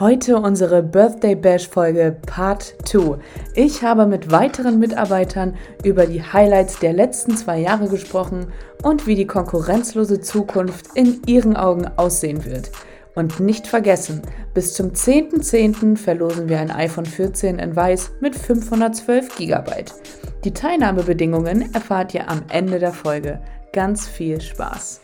Heute unsere Birthday Bash Folge Part 2. Ich habe mit weiteren Mitarbeitern über die Highlights der letzten zwei Jahre gesprochen und wie die konkurrenzlose Zukunft in ihren Augen aussehen wird. Und nicht vergessen, bis zum 10.10. .10. verlosen wir ein iPhone 14 in Weiß mit 512 GB. Die Teilnahmebedingungen erfahrt ihr am Ende der Folge. Ganz viel Spaß!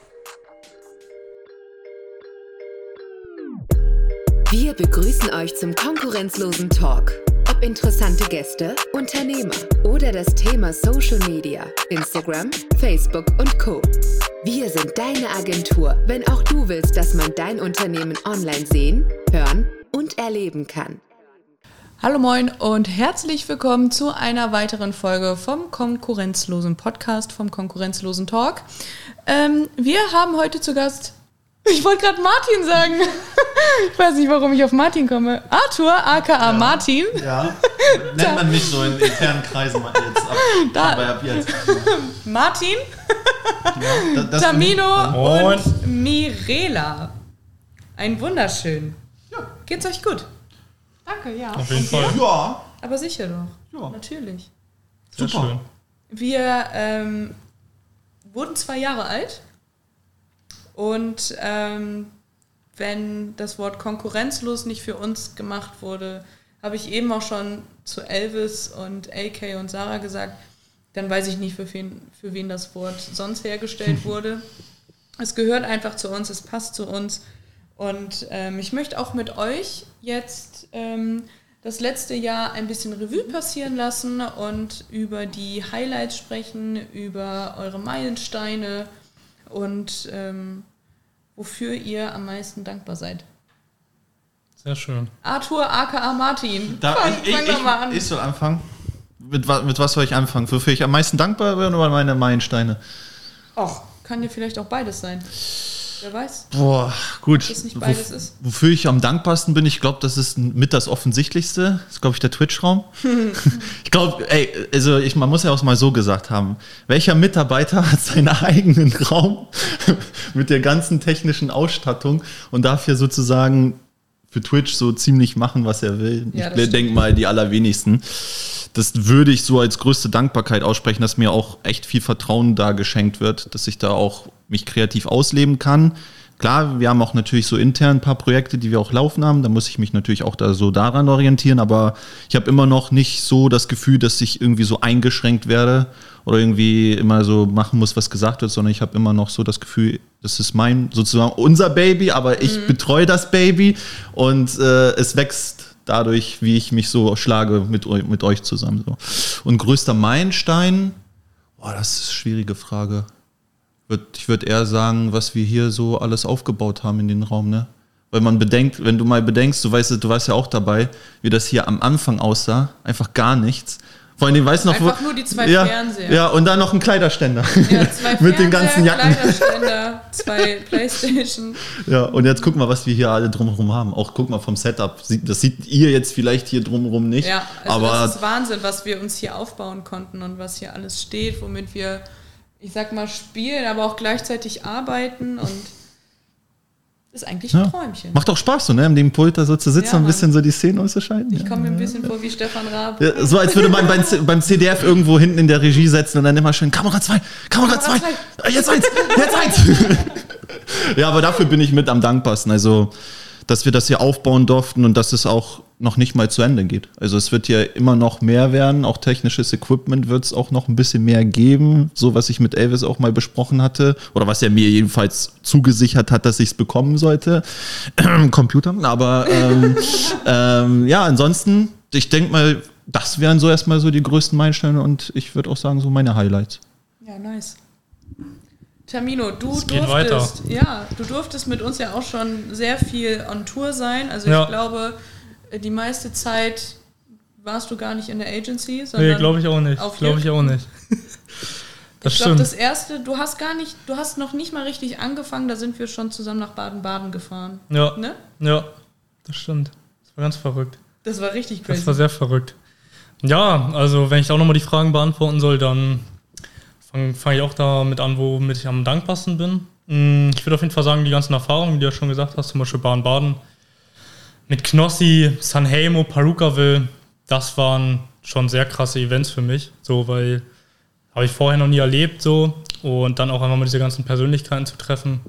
Wir begrüßen euch zum konkurrenzlosen Talk. Ob interessante Gäste, Unternehmer oder das Thema Social Media, Instagram, Facebook und Co. Wir sind deine Agentur, wenn auch du willst, dass man dein Unternehmen online sehen, hören und erleben kann. Hallo moin und herzlich willkommen zu einer weiteren Folge vom konkurrenzlosen Podcast, vom konkurrenzlosen Talk. Ähm, wir haben heute zu Gast ich wollte gerade Martin sagen. Ich weiß nicht, warum ich auf Martin komme. Arthur, aka ja, Martin. Ja, nennt man mich so in internen Kreisen jetzt ab, da. ab jetzt. Martin, ja, das, Tamino und Mirela. Ein wunderschön. Ja. Geht's euch gut? Danke, ja. Auf jeden Fall. Ja. Aber sicher doch. Ja. Natürlich. Sehr Super. Schön. Wir ähm, wurden zwei Jahre alt und ähm, wenn das Wort konkurrenzlos nicht für uns gemacht wurde, habe ich eben auch schon zu Elvis und AK und Sarah gesagt, dann weiß ich nicht, für wen, für wen das Wort sonst hergestellt wurde. Es gehört einfach zu uns, es passt zu uns. Und ähm, ich möchte auch mit euch jetzt ähm, das letzte Jahr ein bisschen Revue passieren lassen und über die Highlights sprechen, über eure Meilensteine und ähm, wofür ihr am meisten dankbar seid. Sehr schön. Arthur aka Martin. Da, fang, ich, fang ich, mal an. ich soll anfangen. Mit, mit was soll ich anfangen? Wofür ich am meisten dankbar bin oder meine Meilensteine? Ach, kann ja vielleicht auch beides sein. Wer weiß. Boah, gut. Dass nicht beides Wo, ist. Wofür ich am dankbarsten bin, ich glaube, das ist mit das Offensichtlichste. Das ist, glaube ich, der Twitch-Raum. ich glaube, ey, also ich, man muss ja auch mal so gesagt haben. Welcher Mitarbeiter hat seinen eigenen Raum mit der ganzen technischen Ausstattung und darf hier sozusagen für Twitch so ziemlich machen, was er will? Ja, ich denke mal, die allerwenigsten das würde ich so als größte Dankbarkeit aussprechen, dass mir auch echt viel Vertrauen da geschenkt wird, dass ich da auch mich kreativ ausleben kann. Klar, wir haben auch natürlich so intern ein paar Projekte, die wir auch laufen haben. Da muss ich mich natürlich auch da so daran orientieren. Aber ich habe immer noch nicht so das Gefühl, dass ich irgendwie so eingeschränkt werde oder irgendwie immer so machen muss, was gesagt wird, sondern ich habe immer noch so das Gefühl, das ist mein, sozusagen unser Baby, aber ich mhm. betreue das Baby und äh, es wächst dadurch, wie ich mich so schlage mit, mit euch zusammen. So. Und größter Meilenstein, boah, das ist eine schwierige Frage. Ich würde eher sagen, was wir hier so alles aufgebaut haben in den Raum, ne? Weil man bedenkt, wenn du mal bedenkst, du weißt, du warst ja auch dabei, wie das hier am Anfang aussah, einfach gar nichts. Vor allem, weißt du noch, Einfach wo, nur die zwei ja, Fernseher. Ja, und dann noch ein Kleiderständer. Ja, zwei Mit den ganzen Jacken. Kleiderständer, zwei Playstation. Ja, und jetzt guck mal, was wir hier alle drumherum haben. Auch guck mal vom Setup. Das seht ihr jetzt vielleicht hier drumherum nicht. Ja, also aber das ist Wahnsinn, was wir uns hier aufbauen konnten und was hier alles steht, womit wir, ich sag mal, spielen, aber auch gleichzeitig arbeiten und ist eigentlich ein ja. Träumchen. Macht auch Spaß, so, ne? An dem Pult da so zu sitzen ja, und ein bisschen so die Szene auszuschalten. Ich komme mir ein bisschen vor wie Stefan Raab. Ja, so als würde man beim, beim CDF irgendwo hinten in der Regie setzen und dann immer schön Kamera 2, Kamera 2, jetzt eins, jetzt eins. ja, aber dafür bin ich mit am dankbarsten. Also, dass wir das hier aufbauen durften und dass es auch noch nicht mal zu Ende geht. Also es wird ja immer noch mehr werden, auch technisches Equipment wird es auch noch ein bisschen mehr geben, so was ich mit Elvis auch mal besprochen hatte oder was er mir jedenfalls zugesichert hat, dass ich es bekommen sollte. Computer, aber ähm, ähm, ja, ansonsten, ich denke mal, das wären so erstmal so die größten Meilensteine und ich würde auch sagen, so meine Highlights. Ja, nice. Termino, du durftest, ja, du durftest mit uns ja auch schon sehr viel on Tour sein. Also ja. ich glaube, die meiste Zeit warst du gar nicht in der Agency, sondern. Nee, glaube ich auch nicht. Glaube ich auch nicht. Das ich glaube, das erste, du hast gar nicht, du hast noch nicht mal richtig angefangen, da sind wir schon zusammen nach Baden-Baden gefahren. Ja. Ne? Ja, das stimmt. Das war ganz verrückt. Das war richtig crazy. Das war sehr verrückt. Ja, also wenn ich auch nochmal die Fragen beantworten soll, dann fange fang ich auch damit an, womit ich am dankbarsten bin. Hm, ich würde auf jeden Fall sagen, die ganzen Erfahrungen, die du ja schon gesagt hast, zum Beispiel Baden-Baden, mit Knossi, Sanheimo, Perukaville, das waren schon sehr krasse Events für mich, so weil habe ich vorher noch nie erlebt so und dann auch einmal mit diese ganzen Persönlichkeiten zu treffen.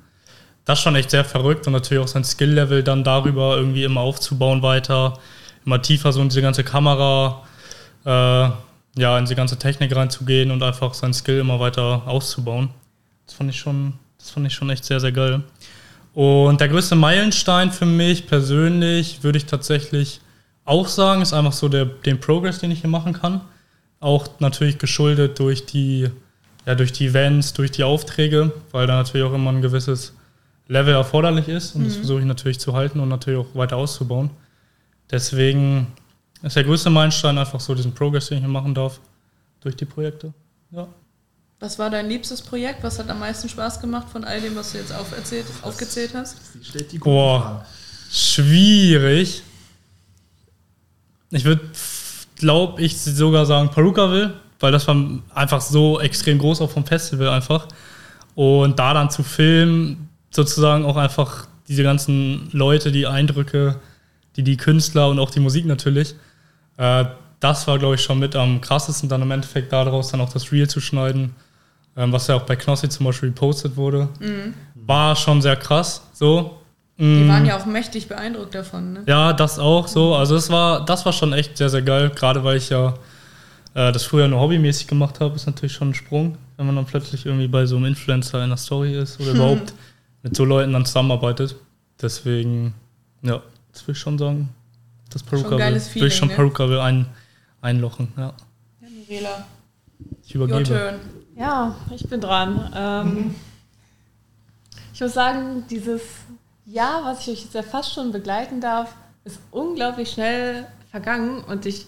Das ist schon echt sehr verrückt und natürlich auch sein Skill-Level dann darüber irgendwie immer aufzubauen weiter, immer tiefer so in diese ganze Kamera, äh, ja, in diese ganze Technik reinzugehen und einfach sein Skill immer weiter auszubauen. Das fand ich schon, das fand ich schon echt sehr, sehr geil. Und der größte Meilenstein für mich persönlich würde ich tatsächlich auch sagen, ist einfach so der, den Progress, den ich hier machen kann. Auch natürlich geschuldet durch die, ja, durch die Events, durch die Aufträge, weil da natürlich auch immer ein gewisses Level erforderlich ist. Und mhm. das versuche ich natürlich zu halten und natürlich auch weiter auszubauen. Deswegen ist der größte Meilenstein einfach so diesen Progress, den ich hier machen darf, durch die Projekte. Ja. Was war dein liebstes Projekt? Was hat am meisten Spaß gemacht von all dem, was du jetzt auferzählt, aufgezählt hast? Boah, schwierig. Ich würde, glaube ich, sogar sagen Perukaville, weil das war einfach so extrem groß auch vom Festival einfach. Und da dann zu filmen, sozusagen auch einfach diese ganzen Leute, die Eindrücke, die die Künstler und auch die Musik natürlich, äh, das war, glaube ich, schon mit am krassesten, dann im Endeffekt daraus dann auch das Reel zu schneiden ähm, was ja auch bei Knossi zum Beispiel repostet wurde, mhm. war schon sehr krass. So. Die mm. waren ja auch mächtig beeindruckt davon. Ne? Ja, das auch so. Also das war, das war schon echt sehr, sehr geil. Gerade weil ich ja äh, das früher nur hobbymäßig gemacht habe, ist natürlich schon ein Sprung, wenn man dann plötzlich irgendwie bei so einem Influencer in der Story ist oder überhaupt mit so Leuten dann zusammenarbeitet. Deswegen, ja, das will ich schon sagen. Das Peruka will, will ich schon ne? Peruka will ein, einlochen. Ja. ja, Mirela. Ich übergebe. Your turn. Ja, ich bin dran. Ähm, ich muss sagen, dieses Jahr, was ich euch jetzt ja fast schon begleiten darf, ist unglaublich schnell vergangen und ich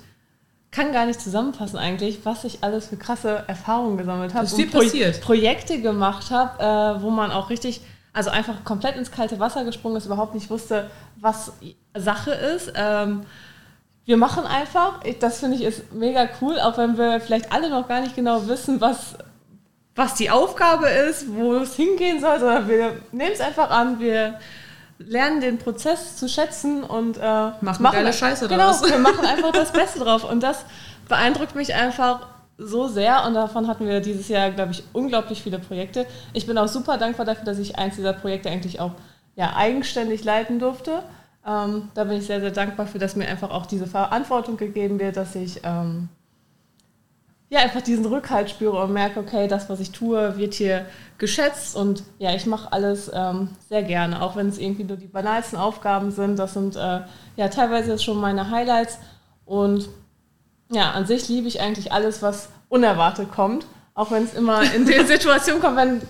kann gar nicht zusammenfassen eigentlich, was ich alles für krasse Erfahrungen gesammelt habe. Ist viel Pro passiert. Projekte gemacht habe, äh, wo man auch richtig, also einfach komplett ins kalte Wasser gesprungen ist, überhaupt nicht wusste, was Sache ist. Ähm, wir machen einfach, das finde ich ist mega cool, auch wenn wir vielleicht alle noch gar nicht genau wissen, was was die Aufgabe ist, wo es hingehen soll, sondern wir nehmen es einfach an, wir lernen den Prozess zu schätzen und äh, machen, machen geile Scheiße genau, draus. wir machen einfach das Beste drauf und das beeindruckt mich einfach so sehr und davon hatten wir dieses Jahr, glaube ich, unglaublich viele Projekte. Ich bin auch super dankbar dafür, dass ich eins dieser Projekte eigentlich auch ja, eigenständig leiten durfte. Ähm, da bin ich sehr, sehr dankbar für, dass mir einfach auch diese Verantwortung gegeben wird, dass ich ähm, ja, einfach diesen Rückhalt spüre und merke, okay, das, was ich tue, wird hier geschätzt und ja, ich mache alles ähm, sehr gerne, auch wenn es irgendwie nur die banalsten Aufgaben sind. Das sind äh, ja teilweise schon meine Highlights und ja, an sich liebe ich eigentlich alles, was unerwartet kommt, auch wenn es immer in den Situationen kommt, wenn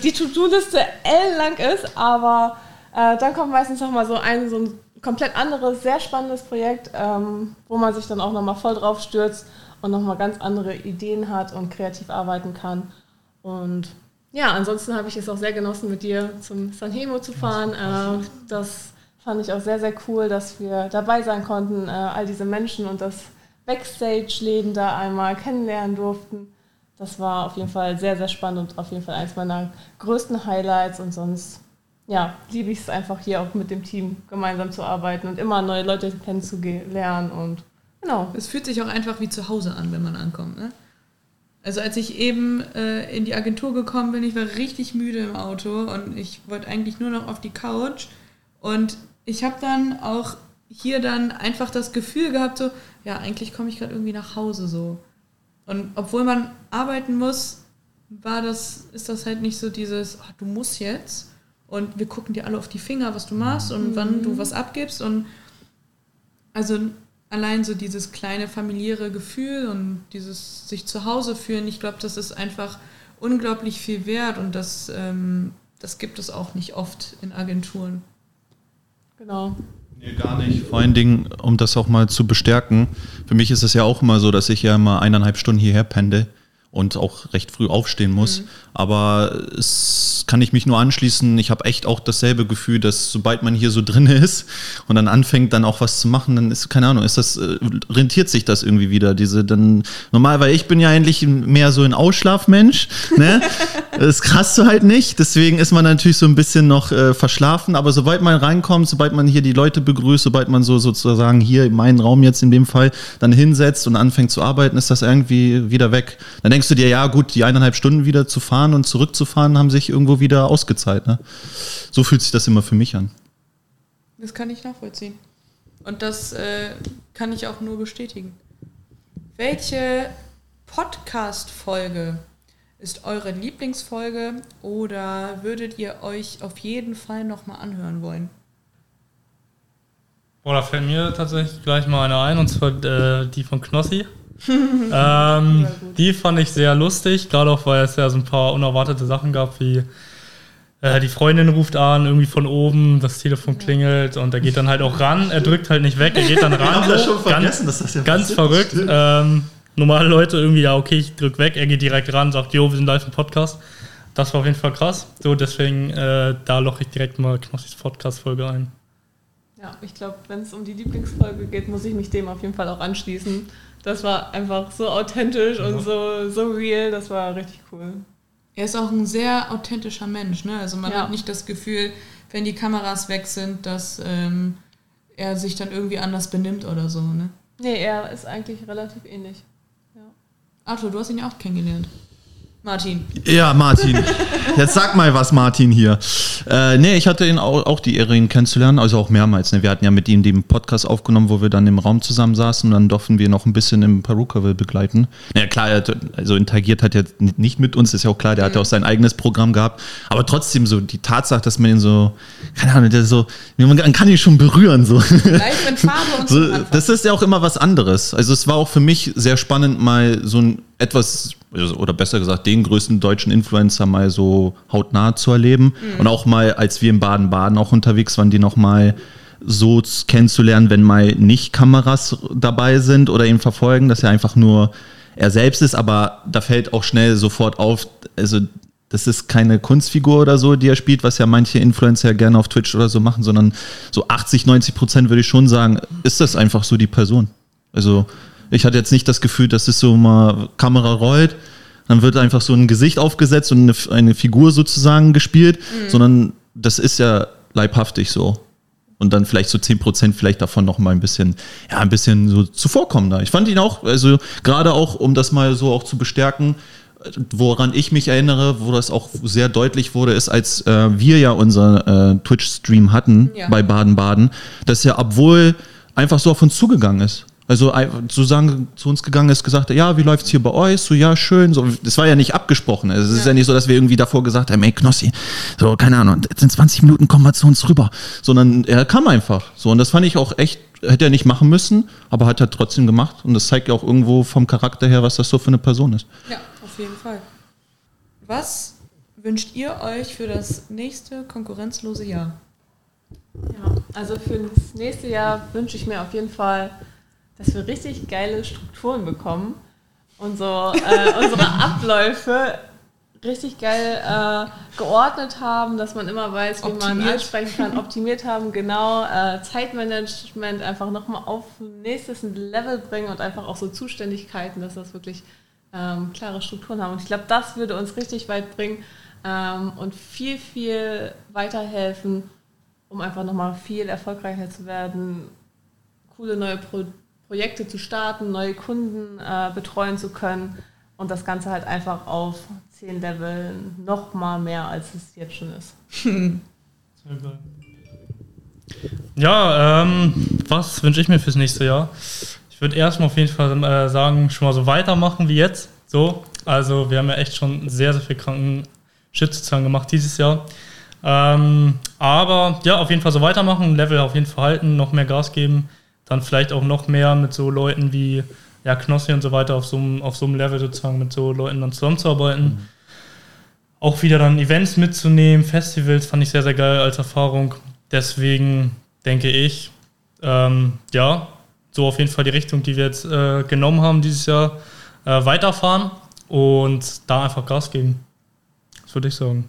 die To-Do-Liste L-lang ist, aber äh, dann kommt meistens nochmal so ein, so ein komplett anderes, sehr spannendes Projekt, ähm, wo man sich dann auch nochmal voll drauf stürzt und nochmal ganz andere Ideen hat und kreativ arbeiten kann. Und ja, ansonsten habe ich es auch sehr genossen, mit dir zum Sanhemo zu fahren. Äh, das fand ich auch sehr, sehr cool, dass wir dabei sein konnten, äh, all diese Menschen und das Backstage-Leben da einmal kennenlernen durften. Das war auf jeden Fall sehr, sehr spannend und auf jeden Fall eines meiner größten Highlights. Und sonst, ja, liebe ich es einfach hier auch mit dem Team gemeinsam zu arbeiten und immer neue Leute kennenzulernen und Genau. Es fühlt sich auch einfach wie zu Hause an, wenn man ankommt. Ne? Also als ich eben äh, in die Agentur gekommen bin, ich war richtig müde im Auto und ich wollte eigentlich nur noch auf die Couch. Und ich habe dann auch hier dann einfach das Gefühl gehabt, so, ja, eigentlich komme ich gerade irgendwie nach Hause so. Und obwohl man arbeiten muss, war das, ist das halt nicht so dieses, oh, du musst jetzt und wir gucken dir alle auf die Finger, was du machst und mhm. wann du mhm. was abgibst. Und also allein so dieses kleine familiäre Gefühl und dieses sich zu Hause fühlen, ich glaube, das ist einfach unglaublich viel wert und das, ähm, das gibt es auch nicht oft in Agenturen. Genau. Nee, gar nicht. Vor allen Dingen, um das auch mal zu bestärken, für mich ist es ja auch immer so, dass ich ja immer eineinhalb Stunden hierher pende und auch recht früh aufstehen muss. Mhm. Aber es kann ich mich nur anschließen. Ich habe echt auch dasselbe Gefühl, dass sobald man hier so drin ist und dann anfängt, dann auch was zu machen, dann ist, keine Ahnung, ist das, äh, rentiert sich das irgendwie wieder. Diese dann, normal, weil ich bin ja eigentlich mehr so ein Ausschlafmensch, ne? das krass du halt nicht. Deswegen ist man natürlich so ein bisschen noch äh, verschlafen. Aber sobald man reinkommt, sobald man hier die Leute begrüßt, sobald man so sozusagen hier in meinen Raum jetzt in dem Fall dann hinsetzt und anfängt zu arbeiten, ist das irgendwie wieder weg. Dann denkst du dir, ja gut, die eineinhalb Stunden wieder zu fahren und zurückzufahren haben sich irgendwo wieder ausgezahlt. Ne? So fühlt sich das immer für mich an. Das kann ich nachvollziehen. Und das äh, kann ich auch nur bestätigen. Welche Podcast-Folge ist eure Lieblingsfolge oder würdet ihr euch auf jeden Fall nochmal anhören wollen? Boah, da fällt mir tatsächlich gleich mal eine ein, und zwar äh, die von Knossi. ähm, die fand ich sehr lustig, gerade auch weil es ja so ein paar unerwartete Sachen gab, wie äh, die Freundin ruft an, irgendwie von oben, das Telefon klingelt und er geht dann halt auch ran, er drückt halt nicht weg, er geht dann ran. ich schon vergessen, dass das ja Ganz verrückt. Ähm, normale Leute irgendwie, ja, okay, ich drück weg, er geht direkt ran, sagt, jo, wir sind live im Podcast. Das war auf jeden Fall krass. So, deswegen, äh, da loche ich direkt mal Knossis Podcast-Folge ein. Ja, ich glaube, wenn es um die Lieblingsfolge geht, muss ich mich dem auf jeden Fall auch anschließen. Das war einfach so authentisch ja. und so, so real, das war richtig cool. Er ist auch ein sehr authentischer Mensch, ne? Also man ja. hat nicht das Gefühl, wenn die Kameras weg sind, dass ähm, er sich dann irgendwie anders benimmt oder so, ne? Nee, er ist eigentlich relativ ähnlich. Ja. Arthur, du hast ihn ja auch kennengelernt. Martin. Ja, Martin. Jetzt sag mal was, Martin hier. Äh, nee, ich hatte ihn auch, auch, die Ehre, ihn kennenzulernen, also auch mehrmals. Ne? Wir hatten ja mit ihm den Podcast aufgenommen, wo wir dann im Raum zusammen saßen und dann durften wir noch ein bisschen im Perukaville begleiten. Ja, klar, er hat, also interagiert hat er nicht mit uns, ist ja auch klar, der mhm. hat ja auch sein eigenes Programm gehabt. Aber trotzdem so die Tatsache, dass man ihn so, keine Ahnung, der so, man kann ihn schon berühren. So. Live in Farbe und so. Das ist ja auch immer was anderes. Also es war auch für mich sehr spannend, mal so ein etwas, oder besser gesagt, den größten deutschen Influencer mal so hautnah zu erleben. Mhm. Und auch mal, als wir in Baden-Baden auch unterwegs waren, die nochmal so kennenzulernen, wenn mal nicht Kameras dabei sind oder ihn verfolgen, dass er einfach nur er selbst ist, aber da fällt auch schnell sofort auf, also das ist keine Kunstfigur oder so, die er spielt, was ja manche Influencer gerne auf Twitch oder so machen, sondern so 80, 90 Prozent würde ich schon sagen, ist das einfach so die Person. Also ich hatte jetzt nicht das Gefühl, dass es so mal Kamera rollt, dann wird einfach so ein Gesicht aufgesetzt und eine, eine Figur sozusagen gespielt, mhm. sondern das ist ja leibhaftig so. Und dann vielleicht so 10% vielleicht davon noch mal ein bisschen, ja, ein bisschen so zuvorkommender. Ich fand ihn auch, also gerade auch, um das mal so auch zu bestärken, woran ich mich erinnere, wo das auch sehr deutlich wurde, ist, als äh, wir ja unser äh, Twitch-Stream hatten ja. bei Baden-Baden, dass er, obwohl einfach so auf uns zugegangen ist. Also sozusagen zu uns gegangen ist, gesagt, ja, wie läuft es hier bei euch? So, ja, schön. So, das war ja nicht abgesprochen. Es ist ja. ja nicht so, dass wir irgendwie davor gesagt haben, ey, Knossi, so, keine Ahnung, jetzt in 20 Minuten kommen wir zu uns rüber. Sondern er kam einfach. So, und das fand ich auch echt, hätte er nicht machen müssen, aber hat er trotzdem gemacht. Und das zeigt ja auch irgendwo vom Charakter her, was das so für eine Person ist. Ja, auf jeden Fall. Was wünscht ihr euch für das nächste konkurrenzlose Jahr? Ja, also für das nächste Jahr wünsche ich mir auf jeden Fall dass wir richtig geile Strukturen bekommen und so äh, unsere Abläufe richtig geil äh, geordnet haben, dass man immer weiß, wie optimiert. man ansprechen kann, optimiert haben, genau, äh, Zeitmanagement einfach nochmal auf nächstes Level bringen und einfach auch so Zuständigkeiten, dass das wirklich ähm, klare Strukturen haben. Und ich glaube, das würde uns richtig weit bringen ähm, und viel, viel weiterhelfen, um einfach nochmal viel erfolgreicher zu werden, coole neue Produkte Projekte zu starten, neue Kunden äh, betreuen zu können und das Ganze halt einfach auf zehn Level noch mal mehr, als es jetzt schon ist. Sehr geil. Ja, ähm, was wünsche ich mir fürs nächste Jahr? Ich würde erstmal auf jeden Fall äh, sagen, schon mal so weitermachen wie jetzt. So, also wir haben ja echt schon sehr, sehr viel kranken Shit gemacht dieses Jahr. Ähm, aber ja, auf jeden Fall so weitermachen, Level auf jeden Fall halten, noch mehr Gas geben dann vielleicht auch noch mehr mit so Leuten wie ja, Knossi und so weiter auf so, einem, auf so einem Level sozusagen mit so Leuten dann zusammenzuarbeiten. Mhm. Auch wieder dann Events mitzunehmen, Festivals fand ich sehr, sehr geil als Erfahrung. Deswegen denke ich, ähm, ja, so auf jeden Fall die Richtung, die wir jetzt äh, genommen haben dieses Jahr, äh, weiterfahren und da einfach Gas geben. Das würde ich sagen.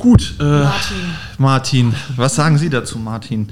Gut, äh, Martin. Martin, was sagen Sie dazu, Martin?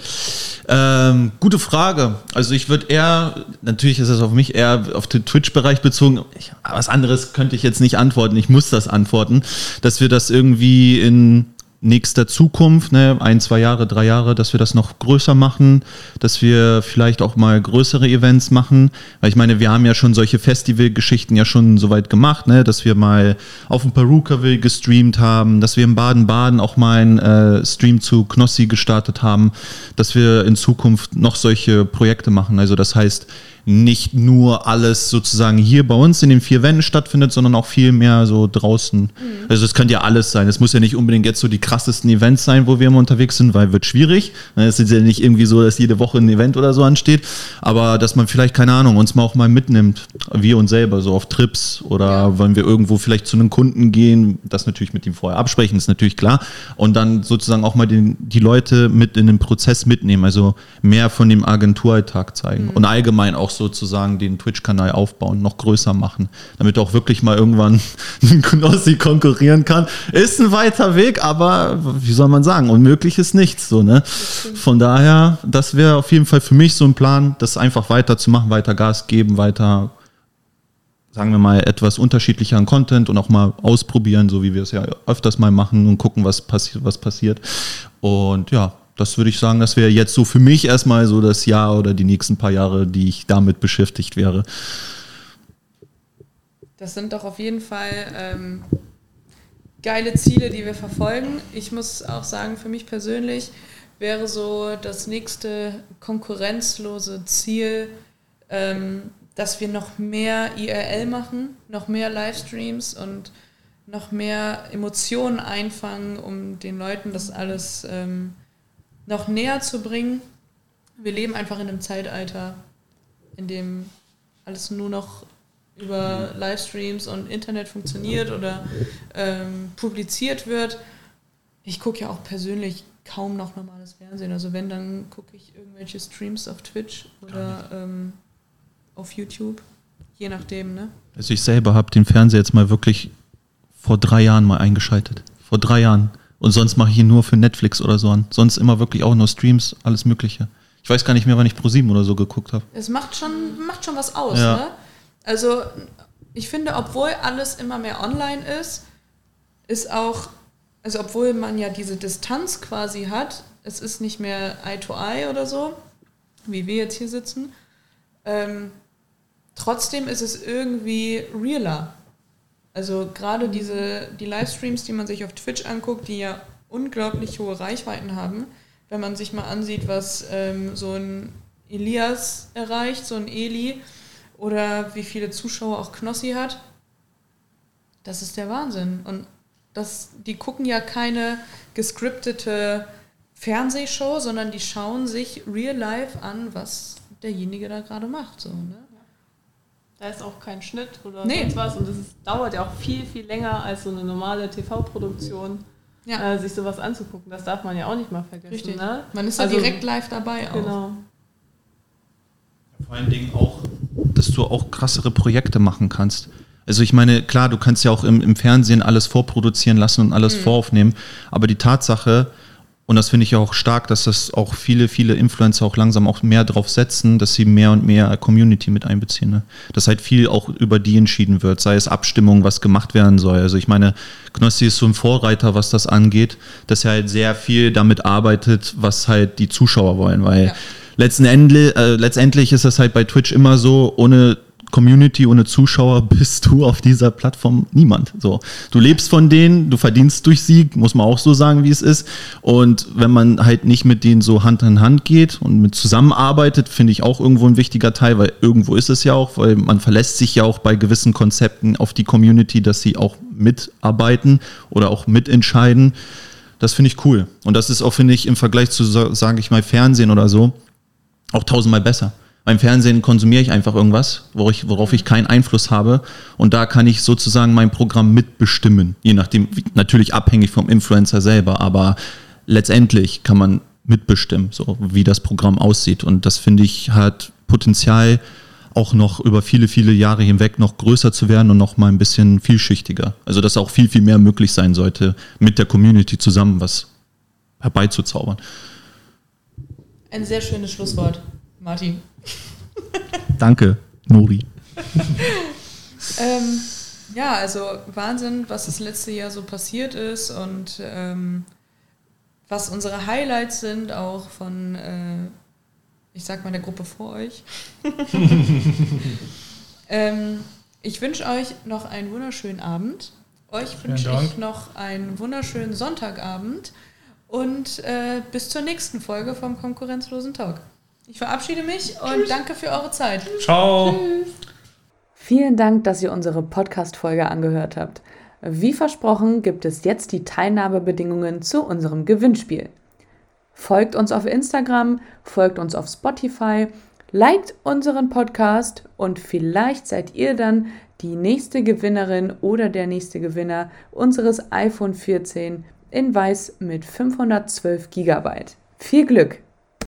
Ähm, gute Frage. Also ich würde eher, natürlich ist es auf mich eher auf den Twitch-Bereich bezogen. Ich, was anderes könnte ich jetzt nicht antworten. Ich muss das antworten, dass wir das irgendwie in nächster Zukunft, ne, ein, zwei Jahre, drei Jahre, dass wir das noch größer machen, dass wir vielleicht auch mal größere Events machen. Weil ich meine, wir haben ja schon solche Festivalgeschichten ja schon soweit gemacht, ne, dass wir mal auf dem Perukaville gestreamt haben, dass wir in Baden-Baden auch mal einen äh, Stream zu Knossi gestartet haben, dass wir in Zukunft noch solche Projekte machen. Also das heißt, nicht nur alles sozusagen hier bei uns in den vier Wänden stattfindet, sondern auch viel mehr so draußen. Also es könnte ja alles sein. Es muss ja nicht unbedingt jetzt so die krassesten Events sein, wo wir immer unterwegs sind, weil wird schwierig. Es ist ja nicht irgendwie so, dass jede Woche ein Event oder so ansteht, aber dass man vielleicht, keine Ahnung, uns mal auch mal mitnimmt, wir uns selber, so auf Trips oder wenn wir irgendwo vielleicht zu einem Kunden gehen, das natürlich mit ihm vorher absprechen, ist natürlich klar. Und dann sozusagen auch mal den, die Leute mit in den Prozess mitnehmen, also mehr von dem Agenturalltag zeigen und allgemein auch sozusagen den Twitch-Kanal aufbauen, noch größer machen, damit auch wirklich mal irgendwann ein Knossi konkurrieren kann. Ist ein weiter Weg, aber wie soll man sagen, unmöglich ist nichts. So, ne? Von daher, das wäre auf jeden Fall für mich so ein Plan, das einfach weiterzumachen, weiter Gas geben, weiter sagen wir mal, etwas unterschiedlicheren Content und auch mal ausprobieren, so wie wir es ja öfters mal machen und gucken, was, passi was passiert. Und ja, das würde ich sagen, das wäre jetzt so für mich erstmal so das Jahr oder die nächsten paar Jahre, die ich damit beschäftigt wäre. Das sind doch auf jeden Fall ähm, geile Ziele, die wir verfolgen. Ich muss auch sagen, für mich persönlich wäre so das nächste konkurrenzlose Ziel, ähm, dass wir noch mehr IRL machen, noch mehr Livestreams und noch mehr Emotionen einfangen, um den Leuten das alles ähm, noch näher zu bringen. Wir leben einfach in einem Zeitalter, in dem alles nur noch über Livestreams und Internet funktioniert oder ähm, publiziert wird. Ich gucke ja auch persönlich kaum noch normales Fernsehen. Also wenn, dann gucke ich irgendwelche Streams auf Twitch oder ähm, auf YouTube. Je nachdem, ne? Also ich selber habe den Fernseher jetzt mal wirklich vor drei Jahren mal eingeschaltet. Vor drei Jahren. Und sonst mache ich ihn nur für Netflix oder so an. Sonst immer wirklich auch nur Streams, alles Mögliche. Ich weiß gar nicht mehr, wann ich Pro7 oder so geguckt habe. Es macht schon, macht schon was aus, Ja. ne? Also ich finde, obwohl alles immer mehr online ist, ist auch, also obwohl man ja diese Distanz quasi hat, es ist nicht mehr Eye to Eye oder so, wie wir jetzt hier sitzen, ähm, trotzdem ist es irgendwie realer. Also gerade diese, die Livestreams, die man sich auf Twitch anguckt, die ja unglaublich hohe Reichweiten haben, wenn man sich mal ansieht, was ähm, so ein Elias erreicht, so ein Eli, oder wie viele Zuschauer auch Knossi hat, das ist der Wahnsinn. Und das, die gucken ja keine gescriptete Fernsehshow, sondern die schauen sich real life an, was derjenige da gerade macht. So, ne? Da ist auch kein Schnitt oder Nee. sonst was. Und das ist, dauert ja auch viel, viel länger als so eine normale TV-Produktion, Ja, äh, sich sowas anzugucken. Das darf man ja auch nicht mal vergessen. richtig. Ne? Man ist ja Also- direkt live dabei auch. Genau. Vor allen Dingen auch, dass du auch krassere Projekte machen kannst. Also ich meine, klar, du kannst ja auch im, im Fernsehen alles vorproduzieren lassen und alles voraufnehmen, aber die Tatsache, und das finde ich ja auch stark, dass das auch viele, viele Influencer auch langsam auch mehr drauf setzen, dass sie mehr und mehr Community mit einbeziehen. Ne? Dass halt viel auch über die entschieden wird, sei es Abstimmung, was gemacht werden soll. Also ich meine, Knossi ist so ein Vorreiter, was das angeht, dass er halt sehr viel damit arbeitet, was halt die Zuschauer wollen, weil Ja. letzten Ende, äh, letztendlich ist es halt bei Twitch immer so, ohne Community, ohne Zuschauer bist du auf dieser Plattform niemand. So, du lebst von denen, du verdienst durch sie, muss man auch so sagen, wie es ist. Und wenn man halt nicht mit denen so Hand in Hand geht und mit zusammenarbeitet, finde ich auch irgendwo ein wichtiger Teil, weil irgendwo ist es ja auch, weil man verlässt sich ja auch bei gewissen Konzepten auf die Community, dass sie auch mitarbeiten oder auch mitentscheiden. Das finde ich cool. Und das ist auch, finde ich, im Vergleich zu, sa- sage ich mal, Fernsehen oder so, auch tausendmal besser. Beim Fernsehen konsumiere ich einfach irgendwas, worauf ich, worauf ich keinen Einfluss habe. Und da kann ich sozusagen mein Programm mitbestimmen. Je nachdem, natürlich abhängig vom Influencer selber, aber letztendlich kann man mitbestimmen, so wie das Programm aussieht. Und das finde ich hat Potenzial, auch noch über viele, viele Jahre hinweg noch größer zu werden und noch mal ein bisschen vielschichtiger. Also dass auch viel, viel mehr möglich sein sollte, mit der Community zusammen was herbeizuzaubern. Ein sehr schönes Schlusswort, Martin. Danke, Nori. ähm, ja, also Wahnsinn, was das letzte Jahr so passiert ist und ähm, was unsere Highlights sind, auch von, äh, ich sag mal, der Gruppe vor euch. ähm, ich wünsche euch noch einen wunderschönen Abend. Euch wünsche ich noch einen wunderschönen Sonntagabend und äh, bis zur nächsten Folge vom Konkurrenzlosen Talk. Ich verabschiede mich und Tschüss. danke für eure Zeit. Ciao. Tschüss. Vielen Dank, dass ihr unsere Podcast-Folge angehört habt. Wie versprochen gibt es jetzt die Teilnahmebedingungen zu unserem Gewinnspiel. Folgt uns auf Instagram, folgt uns auf Spotify, liked unseren Podcast und vielleicht seid ihr dann die nächste Gewinnerin oder der nächste Gewinner unseres iPhone 14 in weiß mit 512 GB. Viel Glück!